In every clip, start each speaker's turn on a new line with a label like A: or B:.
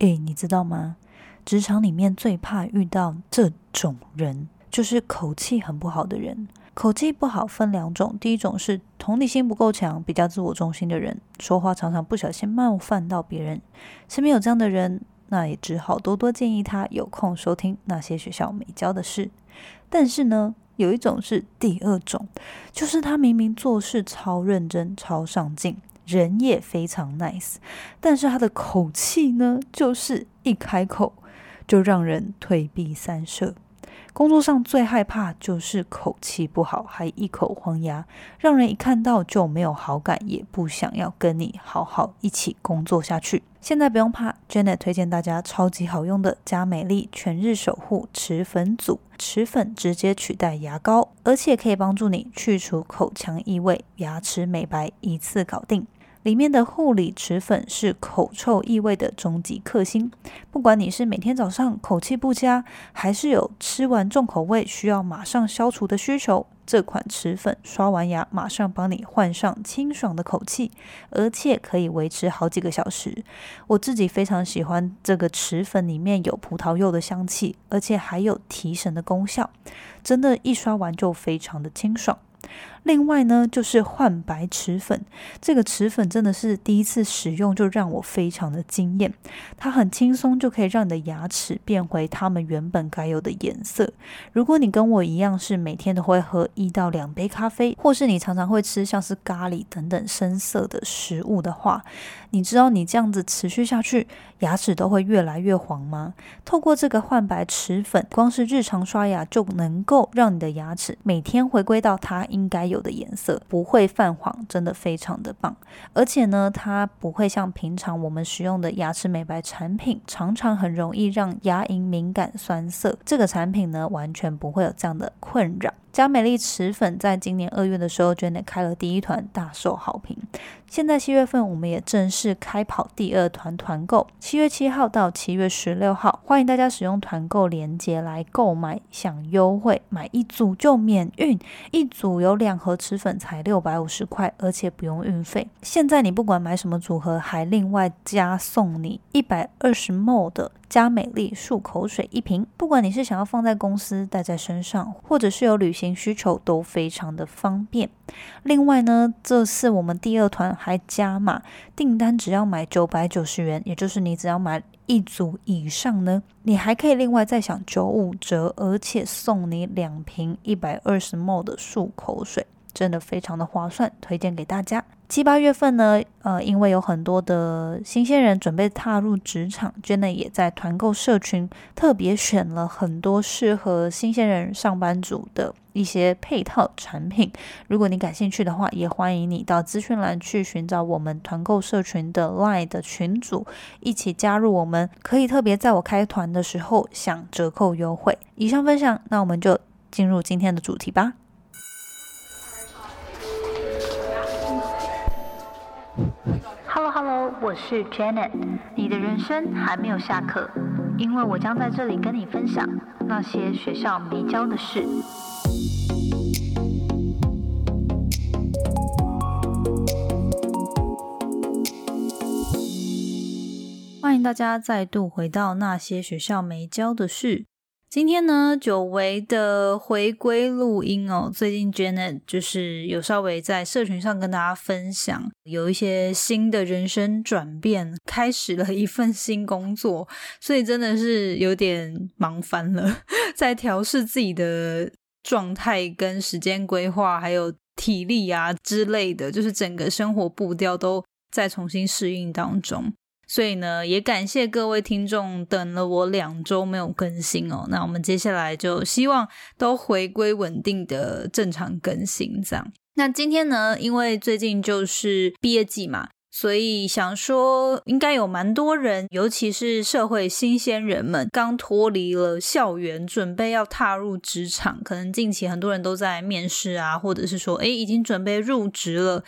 A: 诶，你知道吗？职场里面最怕遇到这种人，就是口气很不好的人。口气不好分两种，第一种是同理心不够强、比较自我中心的人，说话常常不小心冒犯到别人。身边有这样的人，那也只好多多建议他有空收听那些学校没教的事。但是呢，有一种是第二种，就是他明明做事超认真、超上进，人也非常 nice，但是他的口气呢，就是一开口就让人退避三舍。工作上最害怕就是口气不好，还一口黄牙，让人一看到就没有好感，也不想要跟你好好一起工作下去。现在不用怕，Janet 推荐大家超级好用的佳美丽全日守护齿粉组，齿粉直接取代牙膏，而且可以帮助你去除口腔异味，牙齿美白一次搞定。里面的护理齿粉是口臭异味的终极克星。不管你是每天早上口气不佳，还是有吃完重口味需要马上消除的需求，这款齿粉刷完牙马上帮你换上清爽的口气，而且可以维持好几个小时。我自己非常喜欢这个齿粉，里面有葡萄柚的香气，而且还有提神的功效，真的，一刷完就非常的清爽。另外呢，就是焕白齿粉，这个齿粉真的是第一次使用就让我非常的惊艳。它很轻松就可以让你的牙齿变回它们原本该有的颜色。如果你跟我一样是每天都会喝一到两杯咖啡，或是你常常会吃像是咖喱等等深色的食物的话，你知道你这样子持续下去，牙齿都会越来越黄吗？透过这个焕白齿粉，光是日常刷牙就能够让你的牙齿每天回归到它应该有。有的颜色不会泛黄，真的非常的棒。而且呢，它不会像平常我们使用的牙齿美白产品，常常很容易让牙龈敏感酸涩。这个产品呢，完全不会有这样的困扰。佳美丽齿粉在今年二月的时候，Janet 开了第一团，大受好评。现在七月份，我们也正式开跑第二团团购，七月七号到七月十六号，欢迎大家使用团购链接来购买，享优惠，买一组就免运，一组有两盒齿粉才六百五十块，而且不用运费。现在你不管买什么组合，还另外加送你一百二十 ml 的。加美丽漱口水一瓶，不管你是想要放在公司带在身上，或者是有旅行需求，都非常的方便。另外呢，这次我们第二团还加码，订单只要买九百九十元，也就是你只要买一组以上呢，你还可以另外再享九五折，而且送你两瓶一百二十 ml 的漱口水，真的非常的划算，推荐给大家。七八月份呢，呃，因为有很多的新鲜人准备踏入职场，Jenna 也在团购社群特别选了很多适合新鲜人上班族的一些配套产品。如果你感兴趣的话，也欢迎你到资讯栏去寻找我们团购社群的 Line 的群组，一起加入我们，可以特别在我开团的时候享折扣优惠。以上分享，那我们就进入今天的主题吧。
B: Hello Hello，我是 Janet。你的人生还没有下课，因为我将在这里跟你分享那些学校没教的事。
A: 大家再度回到那些学校没教的事。今天呢，久违的回归录音哦。最近 Janet 就是有稍微在社群上跟大家分享，有一些新的人生转变，开始了一份新工作，所以真的是有点忙翻了，在调试自己的状态、跟时间规划，还有体力啊之类的，就是整个生活步调都在重新适应当中。所以呢，也感谢各位听众等了我两周没有更新哦。那我们接下来就希望都回归稳定的正常更新这样。那今天呢，因为最近就是毕业季嘛，所以想说应该有蛮多人，尤其是社会新鲜人们，刚脱离了校园，准备要踏入职场。可能近期很多人都在面试啊，或者是说，诶已经准备入职了。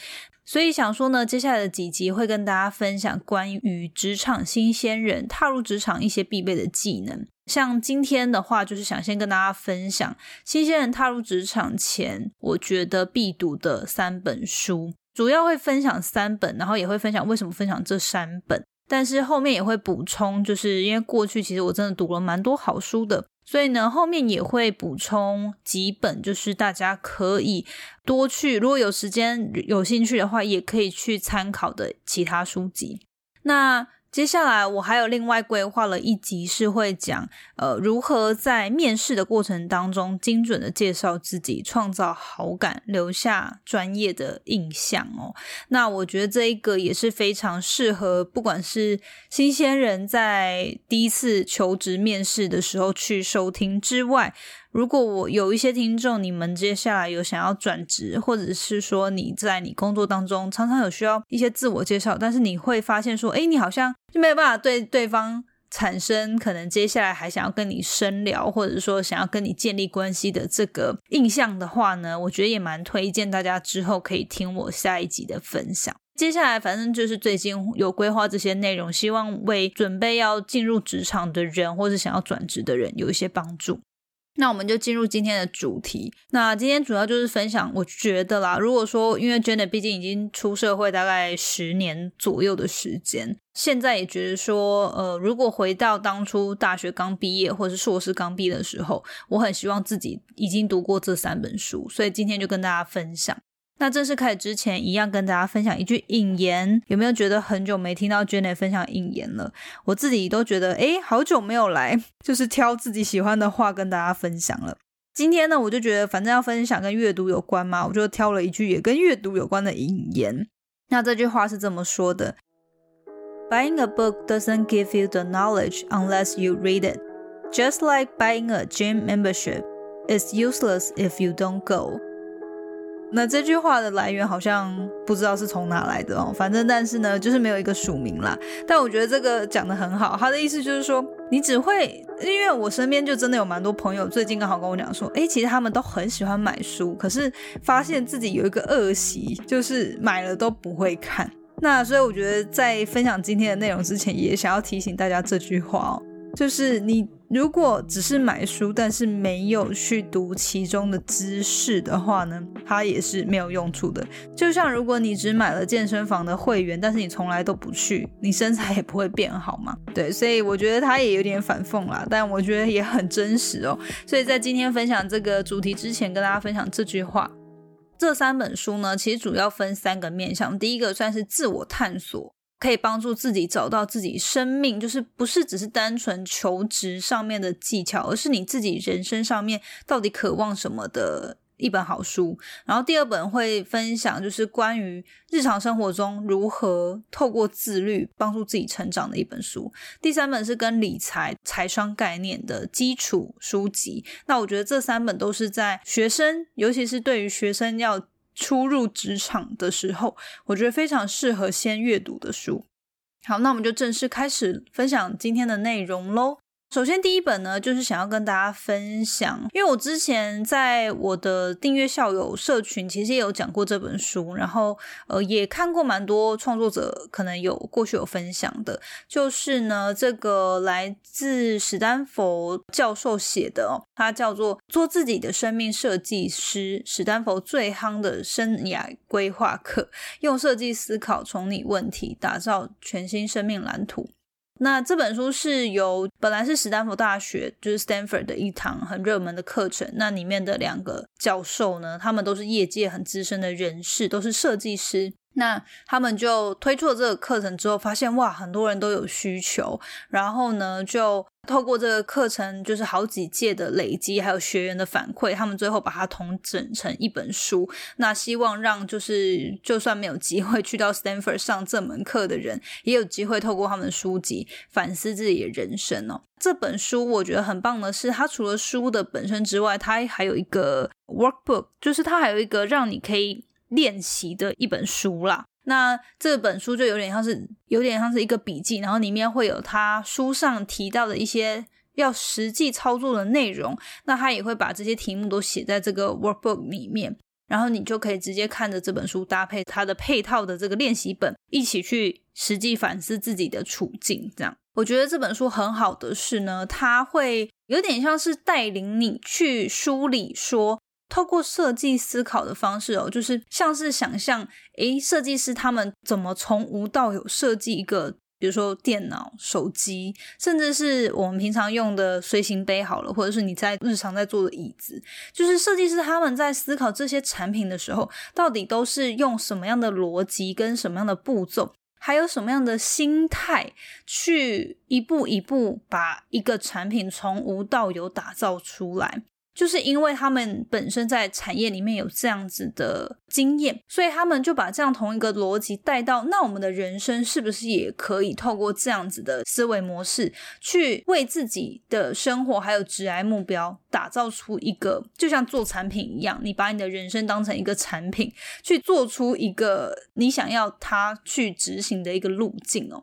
A: 所以想说呢，接下来的几集会跟大家分享关于职场新鲜人踏入职场一些必备的技能。像今天的话，就是想先跟大家分享新鲜人踏入职场前，我觉得必读的三本书，主要会分享三本，然后也会分享为什么分享这三本。但是后面也会补充，就是因为过去其实我真的读了蛮多好书的，所以呢后面也会补充几本，就是大家可以多去，如果有时间有兴趣的话，也可以去参考的其他书籍。那接下来我还有另外规划了一集，是会讲呃如何在面试的过程当中精准的介绍自己，创造好感，留下专业的印象哦。那我觉得这一个也是非常适合，不管是新鲜人在第一次求职面试的时候去收听之外。如果我有一些听众，你们接下来有想要转职，或者是说你在你工作当中常常有需要一些自我介绍，但是你会发现说，哎，你好像就没有办法对对方产生可能接下来还想要跟你深聊，或者说想要跟你建立关系的这个印象的话呢，我觉得也蛮推荐大家之后可以听我下一集的分享。接下来反正就是最近有规划这些内容，希望为准备要进入职场的人，或是想要转职的人有一些帮助。那我们就进入今天的主题。那今天主要就是分享，我觉得啦，如果说因为 Jenna 毕竟已经出社会大概十年左右的时间，现在也觉得说，呃，如果回到当初大学刚毕业或是硕士刚毕业的时候，我很希望自己已经读过这三本书，所以今天就跟大家分享。那正式开始之前，一样跟大家分享一句引言。有没有觉得很久没听到 Jenny 分享引言了？我自己都觉得，诶，好久没有来，就是挑自己喜欢的话跟大家分享了。今天呢，我就觉得反正要分享跟阅读有关嘛，我就挑了一句也跟阅读有关的引言。那这句话是这么说的：Buying a book doesn't give you the knowledge unless you read it. Just like buying a gym membership, it's useless if you don't go. 那这句话的来源好像不知道是从哪来的哦，反正但是呢，就是没有一个署名啦。但我觉得这个讲的很好，他的意思就是说，你只会，因为我身边就真的有蛮多朋友，最近刚好跟我讲说，哎，其实他们都很喜欢买书，可是发现自己有一个恶习，就是买了都不会看。那所以我觉得在分享今天的内容之前，也想要提醒大家这句话哦，就是你。如果只是买书，但是没有去读其中的知识的话呢，它也是没有用处的。就像如果你只买了健身房的会员，但是你从来都不去，你身材也不会变好嘛。对，所以我觉得它也有点反讽啦，但我觉得也很真实哦。所以在今天分享这个主题之前，跟大家分享这句话。这三本书呢，其实主要分三个面向，第一个算是自我探索。可以帮助自己找到自己生命，就是不是只是单纯求职上面的技巧，而是你自己人生上面到底渴望什么的一本好书。然后第二本会分享，就是关于日常生活中如何透过自律帮助自己成长的一本书。第三本是跟理财、财商概念的基础书籍。那我觉得这三本都是在学生，尤其是对于学生要。初入职场的时候，我觉得非常适合先阅读的书。好，那我们就正式开始分享今天的内容喽。首先，第一本呢，就是想要跟大家分享，因为我之前在我的订阅校友社群，其实也有讲过这本书，然后呃，也看过蛮多创作者可能有过去有分享的，就是呢，这个来自史丹佛教授写的哦，他叫做《做自己的生命设计师》，史丹佛最夯的生涯规划课，用设计思考从你问题，打造全新生命蓝图。那这本书是由本来是史丹佛大学，就是 Stanford 的一堂很热门的课程。那里面的两个教授呢，他们都是业界很资深的人士，都是设计师。那他们就推出了这个课程之后，发现哇，很多人都有需求，然后呢，就透过这个课程，就是好几届的累积，还有学员的反馈，他们最后把它统整成一本书。那希望让就是就算没有机会去到 Stanford 上这门课的人，也有机会透过他们的书籍反思自己的人生哦。这本书我觉得很棒的是，它除了书的本身之外，它还有一个 workbook，就是它还有一个让你可以。练习的一本书啦，那这本书就有点像是有点像是一个笔记，然后里面会有他书上提到的一些要实际操作的内容，那他也会把这些题目都写在这个 workbook 里面，然后你就可以直接看着这本书搭配它的配套的这个练习本，一起去实际反思自己的处境。这样，我觉得这本书很好的是呢，它会有点像是带领你去梳理说。透过设计思考的方式哦，就是像是想象，诶，设计师他们怎么从无到有设计一个比如说电脑、手机，甚至是我们平常用的随行杯好了，或者是你在日常在坐的椅子，就是设计师他们在思考这些产品的时候，到底都是用什么样的逻辑跟什么样的步骤，还有什么样的心态，去一步一步把一个产品从无到有打造出来。就是因为他们本身在产业里面有这样子的经验，所以他们就把这样同一个逻辑带到，那我们的人生是不是也可以透过这样子的思维模式，去为自己的生活还有职业目标打造出一个，就像做产品一样，你把你的人生当成一个产品，去做出一个你想要它去执行的一个路径哦。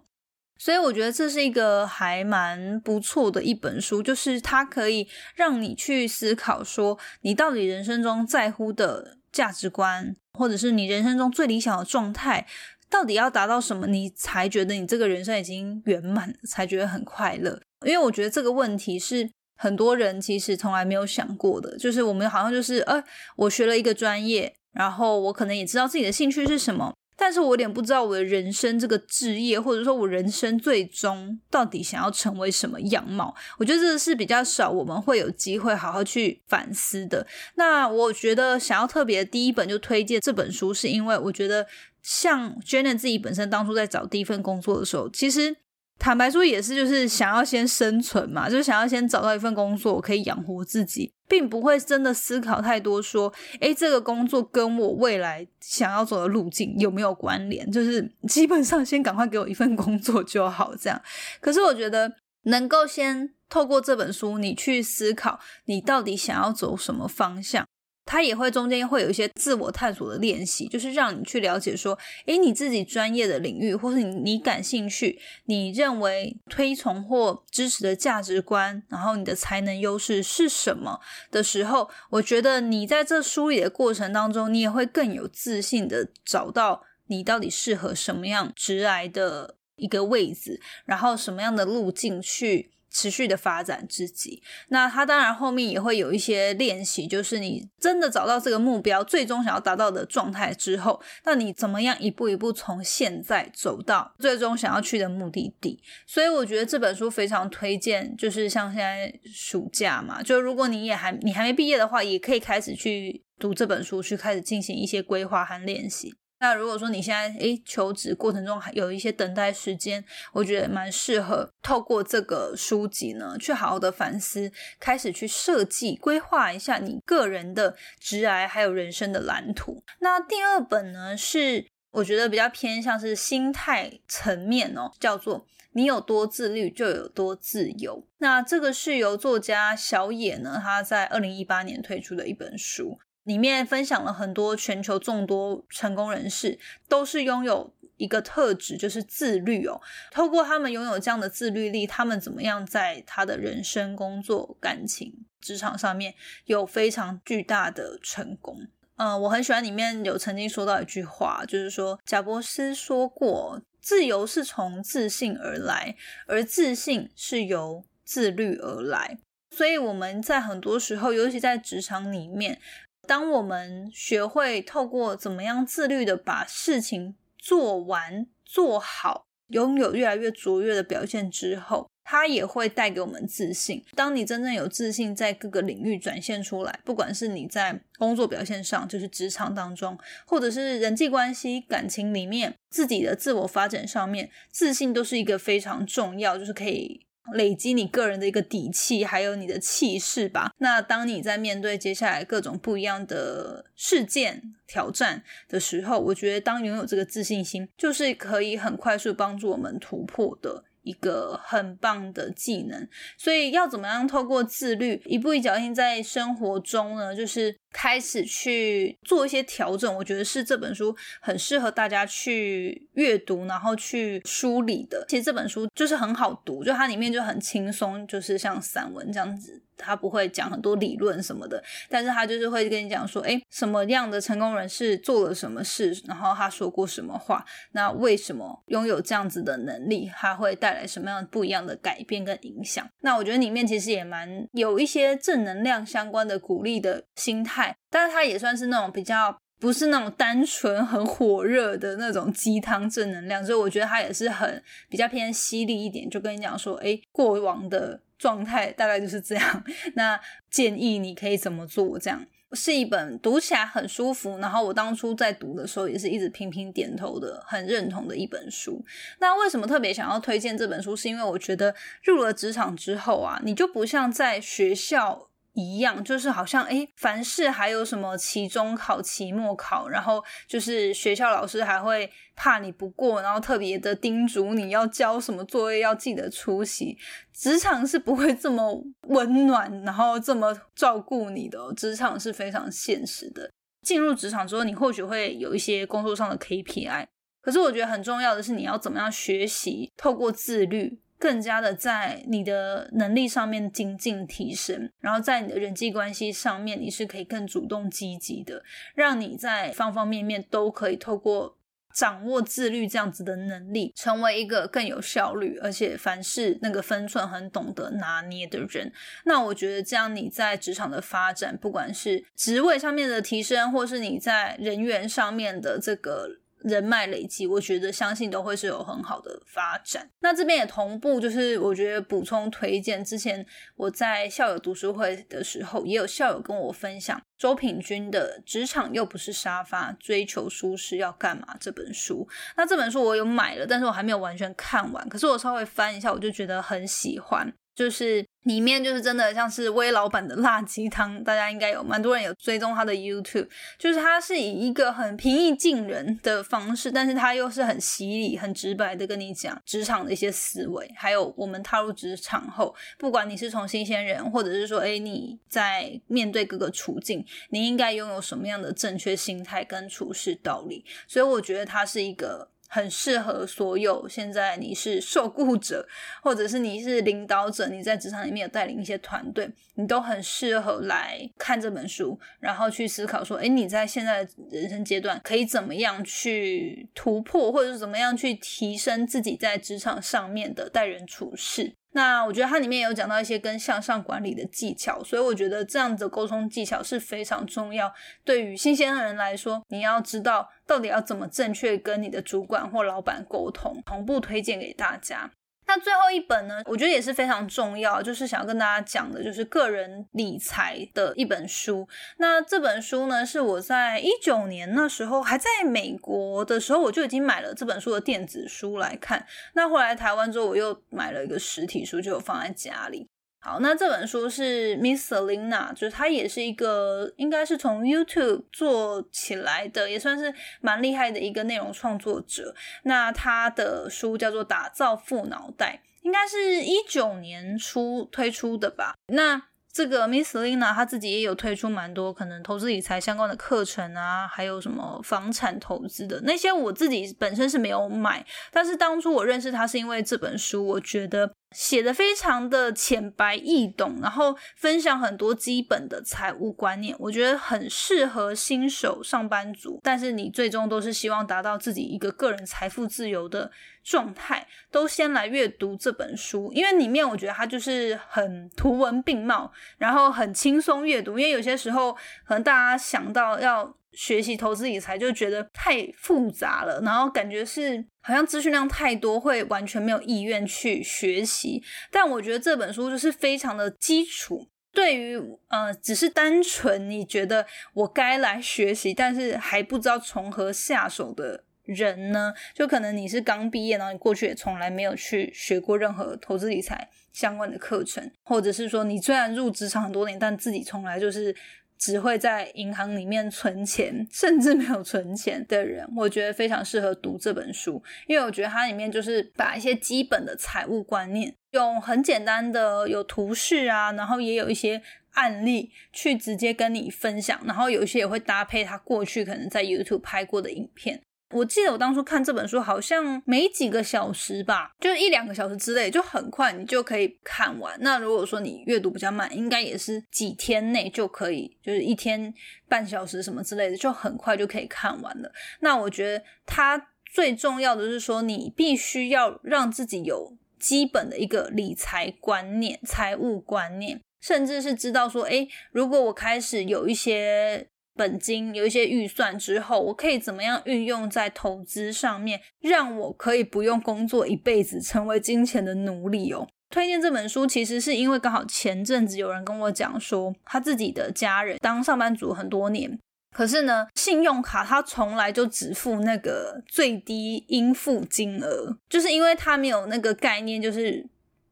A: 所以我觉得这是一个还蛮不错的一本书，就是它可以让你去思考，说你到底人生中在乎的价值观，或者是你人生中最理想的状态，到底要达到什么，你才觉得你这个人生已经圆满，才觉得很快乐。因为我觉得这个问题是很多人其实从来没有想过的，就是我们好像就是，呃，我学了一个专业，然后我可能也知道自己的兴趣是什么。但是我有点不知道我的人生这个职业，或者说我人生最终到底想要成为什么样貌，我觉得这是比较少我们会有机会好好去反思的。那我觉得想要特别第一本就推荐这本书，是因为我觉得像 Jenna 自己本身当初在找第一份工作的时候，其实。坦白说，也是就是想要先生存嘛，就是想要先找到一份工作，可以养活自己，并不会真的思考太多，说，诶，这个工作跟我未来想要走的路径有没有关联？就是 基本上先赶快给我一份工作就好，这样。可是我觉得能够先透过这本书，你去思考，你到底想要走什么方向。他也会中间会有一些自我探索的练习，就是让你去了解说，诶，你自己专业的领域，或是你你感兴趣、你认为推崇或支持的价值观，然后你的才能优势是什么的时候，我觉得你在这梳理的过程当中，你也会更有自信的找到你到底适合什么样直来的一个位置，然后什么样的路径去。持续的发展自己，那他当然后面也会有一些练习，就是你真的找到这个目标，最终想要达到的状态之后，那你怎么样一步一步从现在走到最终想要去的目的地？所以我觉得这本书非常推荐，就是像现在暑假嘛，就如果你也还你还没毕业的话，也可以开始去读这本书，去开始进行一些规划和练习。那如果说你现在诶求职过程中还有一些等待时间，我觉得蛮适合透过这个书籍呢，去好好的反思，开始去设计规划一下你个人的职涯还有人生的蓝图。那第二本呢是我觉得比较偏向是心态层面哦，叫做你有多自律就有多自由。那这个是由作家小野呢他在二零一八年推出的一本书。里面分享了很多全球众多成功人士，都是拥有一个特质，就是自律哦。透过他们拥有这样的自律力，他们怎么样在他的人生、工作、感情、职场上面有非常巨大的成功。嗯，我很喜欢里面有曾经说到一句话，就是说贾伯斯说过：“自由是从自信而来，而自信是由自律而来。”所以我们在很多时候，尤其在职场里面。当我们学会透过怎么样自律的把事情做完做好，拥有越来越卓越的表现之后，它也会带给我们自信。当你真正有自信，在各个领域展现出来，不管是你在工作表现上，就是职场当中，或者是人际关系、感情里面，自己的自我发展上面，自信都是一个非常重要，就是可以。累积你个人的一个底气，还有你的气势吧。那当你在面对接下来各种不一样的事件挑战的时候，我觉得当拥有这个自信心，就是可以很快速帮助我们突破的。一个很棒的技能，所以要怎么样透过自律，一步一脚印在生活中呢？就是开始去做一些调整。我觉得是这本书很适合大家去阅读，然后去梳理的。其实这本书就是很好读，就它里面就很轻松，就是像散文这样子。他不会讲很多理论什么的，但是他就是会跟你讲说，哎，什么样的成功人士做了什么事，然后他说过什么话，那为什么拥有这样子的能力，他会带来什么样不一样的改变跟影响？那我觉得里面其实也蛮有一些正能量相关的鼓励的心态，但是他也算是那种比较
C: 不是那种单纯很火热的那种鸡汤正能量，所以我觉得它也是很比较偏犀利一点，就跟你讲说，哎，过往的状态大概就是这样，那建议你可以怎么做？这样是一本读起来很舒服，然后我当初在读的时候也是一直频频点头的，很认同的一本书。那为什么特别想要推荐这本书？是因为我觉得入了职场之后啊，你就不像在学校。一样，就是好像哎，凡事还有什么期中考、期末考，然后就是学校老师还会怕你不过，然后特别的叮嘱你要交什么作业，要记得出席。职场是不会这么温暖，然后这么照顾你的。职场是非常现实的。进入职场之后，你或许会有一些工作上的 KPI，可是我觉得很重要的是，你要怎么样学习，透过自律。更加的在你的能力上面精进提升，然后在你的人际关系上面，你是可以更主动积极的，让你在方方面面都可以透过掌握自律这样子的能力，成为一个更有效率，而且凡事那个分寸很懂得拿捏的人。那我觉得这样你在职场的发展，不管是职位上面的提升，或是你在人员上面的这个。人脉累积，我觉得相信都会是有很好的发展。那这边也同步，就是我觉得补充推荐。之前我在校友读书会的时候，也有校友跟我分享周品君的《职场又不是沙发，追求舒适要干嘛》这本书。那这本书我有买了，但是我还没有完全看完。可是我稍微翻一下，我就觉得很喜欢。就是里面就是真的像是威老板的辣鸡汤，大家应该有蛮多人有追踪他的 YouTube，就是他是以一个很平易近人的方式，但是他又是很犀利、很直白的跟你讲职场的一些思维，还有我们踏入职场后，不管你是从新鲜人，或者是说，哎，你在面对各个处境，你应该拥有什么样的正确心态跟处事道理，所以我觉得他是一个。很适合所有现在你是受雇者，或者是你是领导者，你在职场里面有带领一些团队，你都很适合来看这本书，然后去思考说，哎，你在现在人生阶段可以怎么样去突破，或者是怎么样去提升自己在职场上面的待人处事。那我觉得它里面有讲到一些跟向上管理的技巧，所以我觉得这样的沟通技巧是非常重要。对于新鲜的人来说，你要知道到底要怎么正确跟你的主管或老板沟通，同步推荐给大家。那最后一本呢，我觉得也是非常重要，就是想要跟大家讲的，就是个人理财的一本书。那这本书呢，是我在一九年那时候还在美国的时候，我就已经买了这本书的电子书来看。那后来台湾之后，我又买了一个实体书，就放在家里。好，那这本书是 Miss Selina，就是她也是一个，应该是从 YouTube 做起来的，也算是蛮厉害的一个内容创作者。那她的书叫做《打造富脑袋》，应该是一九年初推出的吧？那这个 Miss Selina 她自己也有推出蛮多可能投资理财相关的课程啊，还有什么房产投资的那些，我自己本身是没有买，但是当初我认识她是因为这本书，我觉得。写的非常的浅白易懂，然后分享很多基本的财务观念，我觉得很适合新手上班族。但是你最终都是希望达到自己一个个人财富自由的状态，都先来阅读这本书，因为里面我觉得它就是很图文并茂，然后很轻松阅读。因为有些时候可能大家想到要。学习投资理财就觉得太复杂了，然后感觉是好像资讯量太多，会完全没有意愿去学习。但我觉得这本书就是非常的基础，对于呃只是单纯你觉得我该来学习，但是还不知道从何下手的人呢，就可能你是刚毕业，然后你过去也从来没有去学过任何投资理财相关的课程，或者是说你虽然入职场很多年，但自己从来就是。只会在银行里面存钱，甚至没有存钱的人，我觉得非常适合读这本书，因为我觉得它里面就是把一些基本的财务观念，用很简单的有图示啊，然后也有一些案例去直接跟你分享，然后有一些也会搭配他过去可能在 YouTube 拍过的影片。我记得我当初看这本书，好像没几个小时吧，就一两个小时之内，就很快你就可以看完。那如果说你阅读比较慢，应该也是几天内就可以，就是一天半小时什么之类的，就很快就可以看完了。那我觉得它最重要的是说，你必须要让自己有基本的一个理财观念、财务观念，甚至是知道说，诶，如果我开始有一些。本金，有一些预算之后，我可以怎么样运用在投资上面，让我可以不用工作一辈子，成为金钱的奴隶哦。推荐这本书，其实是因为刚好前阵子有人跟我讲说，他自己的家人当上班族很多年，可是呢，信用卡他从来就只付那个最低应付金额，就是因为他没有那个概念，就是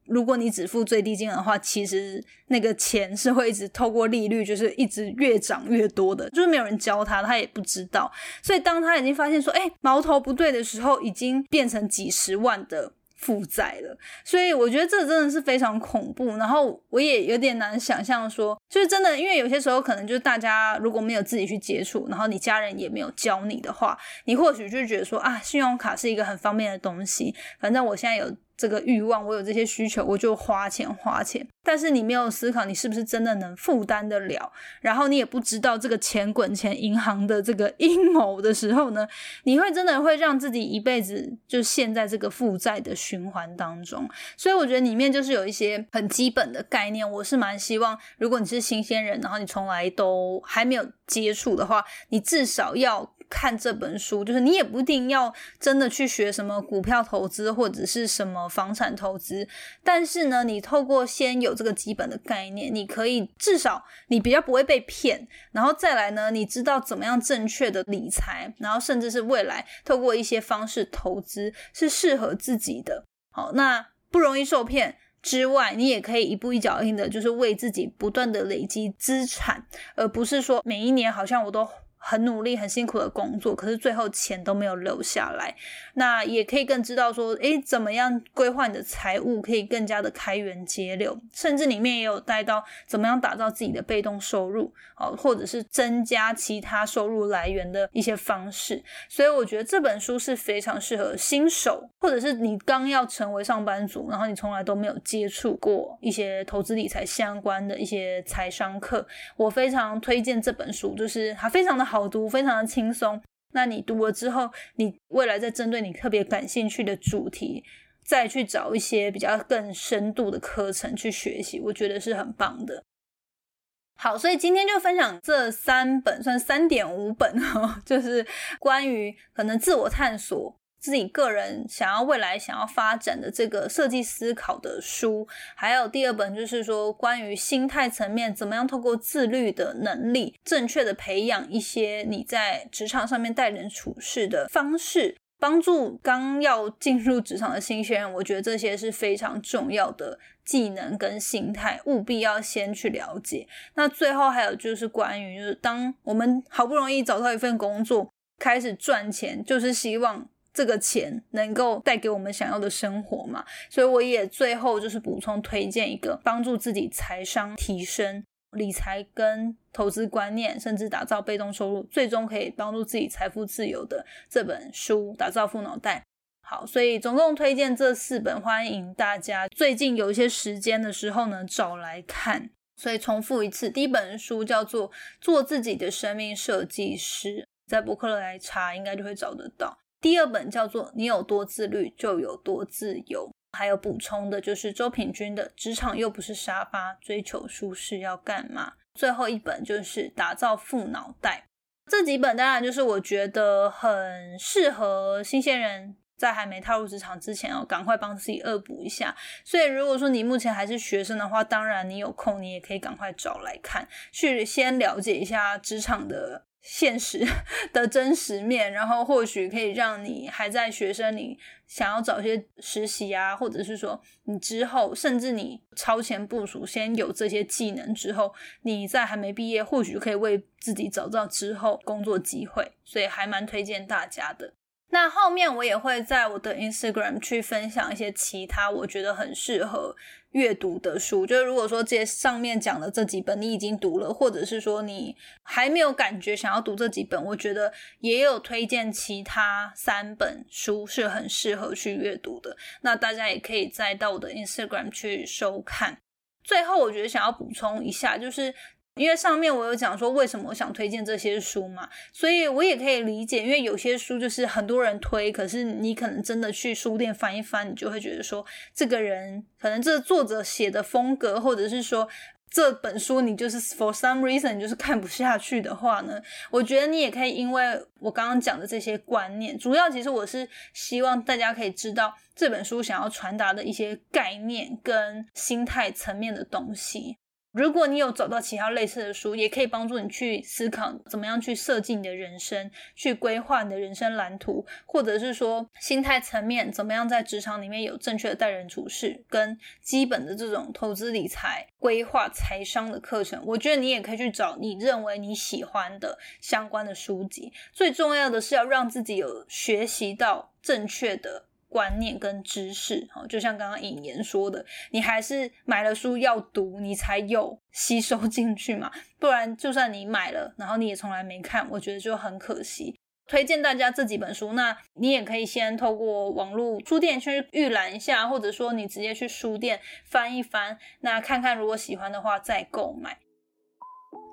C: 如果你只付最低金额的话，其实那个钱是会一直透过利率，就是一直越涨越多的，就是没有人教他，他也不知道，所以当他已经发现说，哎，矛头不对的时候，已经变成几十万的。负债了，所以我觉得这真的是非常恐怖。然后我也有点难想象说，就是真的，因为有些时候可能就是大家如果没有自己去接触，然后你家人也没有教你的话，你或许就觉得说啊，信用卡是一个很方便的东西，反正我现在有。这个欲望，我有这些需求，我就花钱花钱。但是你没有思考，你是不是真的能负担得了？然后你也不知道这个钱滚钱银行的这个阴谋的时候呢，你会真的会让自己一辈子就陷在这个负债的循环当中。所以我觉得里面就是有一些很基本的概念，我是蛮希望，如果你是新鲜人，然后你从来都还没有接触的话，你至少要。看这本书，就是你也不一定要真的去学什么股票投资或者是什么房产投资，但是呢，你透过先有这个基本的概念，你可以至少你比较不会被骗，然后再来呢，你知道怎么样正确的理财，然后甚至是未来透过一些方式投资是适合自己的。好，那不容易受骗之外，你也可以一步一脚印的，就是为自己不断的累积资产，而不是说每一年好像我都。很努力、很辛苦的工作，可是最后钱都没有留下来。那也可以更知道说，诶，怎么样规划你的财务，可以更加的开源节流，甚至里面也有带到怎么样打造自己的被动收入，哦，或者是增加其他收入来源的一些方式。所以我觉得这本书是非常适合新手，或者是你刚要成为上班族，然后你从来都没有接触过一些投资理财相关的一些财商课。我非常推荐这本书，就是它非常的。好读，非常的轻松。那你读了之后，你未来再针对你特别感兴趣的主题，再去找一些比较更深度的课程去学习，我觉得是很棒的。好，所以今天就分享这三本，算三点五本哦，就是关于可能自我探索。自己个人想要未来想要发展的这个设计思考的书，还有第二本就是说关于心态层面怎么样透过自律的能力，正确的培养一些你在职场上面待人处事的方式，帮助刚要进入职场的新鲜人。我觉得这些是非常重要的技能跟心态，务必要先去了解。那最后还有就是关于就是当我们好不容易找到一份工作，开始赚钱，就是希望。这个钱能够带给我们想要的生活嘛？所以我也最后就是补充推荐一个帮助自己财商提升、理财跟投资观念，甚至打造被动收入，最终可以帮助自己财富自由的这本书《打造富脑袋》。好，所以总共推荐这四本，欢迎大家最近有一些时间的时候呢找来看。所以重复一次，第一本书叫做《做自己的生命设计师》，在博客来查应该就会找得到。第二本叫做《你有多自律就有多自由》，还有补充的就是周品君的《职场又不是沙发，追求舒适要干嘛》。最后一本就是《打造富脑袋》。这几本当然就是我觉得很适合新鲜人在还没踏入职场之前哦，赶快帮自己恶补一下。所以如果说你目前还是学生的话，当然你有空你也可以赶快找来看，去先了解一下职场的。现实 的真实面，然后或许可以让你还在学生，你想要找些实习啊，或者是说你之后，甚至你超前部署，先有这些技能之后，你在还没毕业，或许可以为自己找到之后工作机会，所以还蛮推荐大家的。那后面我也会在我的 Instagram 去分享一些其他我觉得很适合。阅读的书，就是如果说这上面讲的这几本你已经读了，或者是说你还没有感觉想要读这几本，我觉得也有推荐其他三本书是很适合去阅读的。那大家也可以再到我的 Instagram 去收看。最后，我觉得想要补充一下，就是。因为上面我有讲说为什么我想推荐这些书嘛，所以我也可以理解，因为有些书就是很多人推，可是你可能真的去书店翻一翻，你就会觉得说这个人可能这作者写的风格，或者是说这本书你就是 for some reason 你就是看不下去的话呢，我觉得你也可以，因为我刚刚讲的这些观念，主要其实我是希望大家可以知道这本书想要传达的一些概念跟心态层面的东西。如果你有找到其他类似的书，也可以帮助你去思考怎么样去设计你的人生，去规划你的人生蓝图，或者是说心态层面怎么样在职场里面有正确的待人处事，跟基本的这种投资理财、规划财商的课程。我觉得你也可以去找你认为你喜欢的相关的书籍。最重要的是要让自己有学习到正确的。观念跟知识，哈，就像刚刚引言说的，你还是买了书要读，你才有吸收进去嘛，不然就算你买了，然后你也从来没看，我觉得就很可惜。推荐大家这几本书，那你也可以先透过网络书店去预览一下，或者说你直接去书店翻一翻，那看看如果喜欢的话再购买。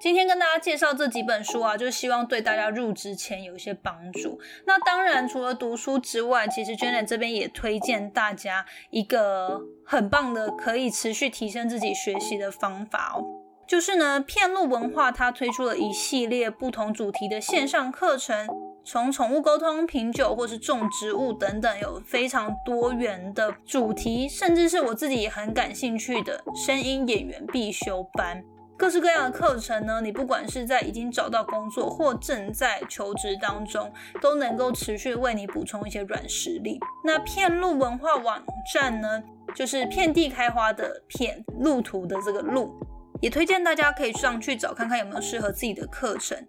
C: 今天跟大家介绍这几本书啊，就希望对大家入职前有一些帮助。那当然，除了读书之外，其实 Janet 这边也推荐大家一个很棒的可以持续提升自己学习的方法哦。就是呢，片路文化它推出了一系列不同主题的线上课程，从宠物沟通、品酒或是种植物等等，有非常多元的主题，甚至是我自己也很感兴趣的声音演员必修班。各式各样的课程呢，你不管是在已经找到工作或正在求职当中，都能够持续为你补充一些软实力。那片路文化网站呢，就是遍地开花的片路途的这个路，也推荐大家可以上去找看看有没有适合自己的课程。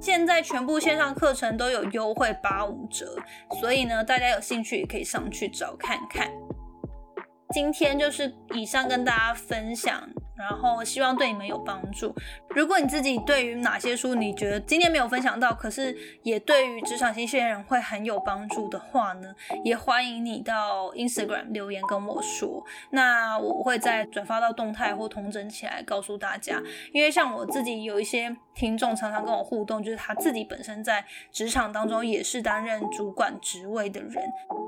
C: 现在全部线上课程都有优惠八五折，所以呢，大家有兴趣也可以上去找看看。今天就是以上跟大家分享。然后希望对你们有帮助。如果你自己对于哪些书你觉得今天没有分享到，可是也对于职场新鲜人会很有帮助的话呢，也欢迎你到 Instagram 留言跟我说。那我会再转发到动态或同整起来告诉大家。因为像我自己有一些听众常常跟我互动，就是他自己本身在职场当中也是担任主管职位的人，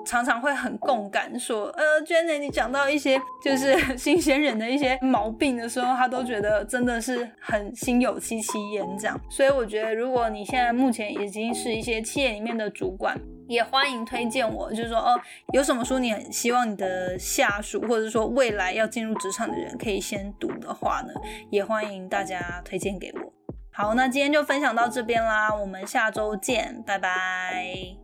C: 常常会很共感说，呃，Jenny 你讲到一些就是 新鲜人的一些毛病的时候，他都觉得真的是很心有戚戚焉这样，所以我觉得如果你现在目前已经是一些企业里面的主管，也欢迎推荐我，就是说哦，有什么书你很希望你的下属或者说未来要进入职场的人可以先读的话呢，也欢迎大家推荐给我。好，那今天就分享到这边啦，我们下周见，拜拜。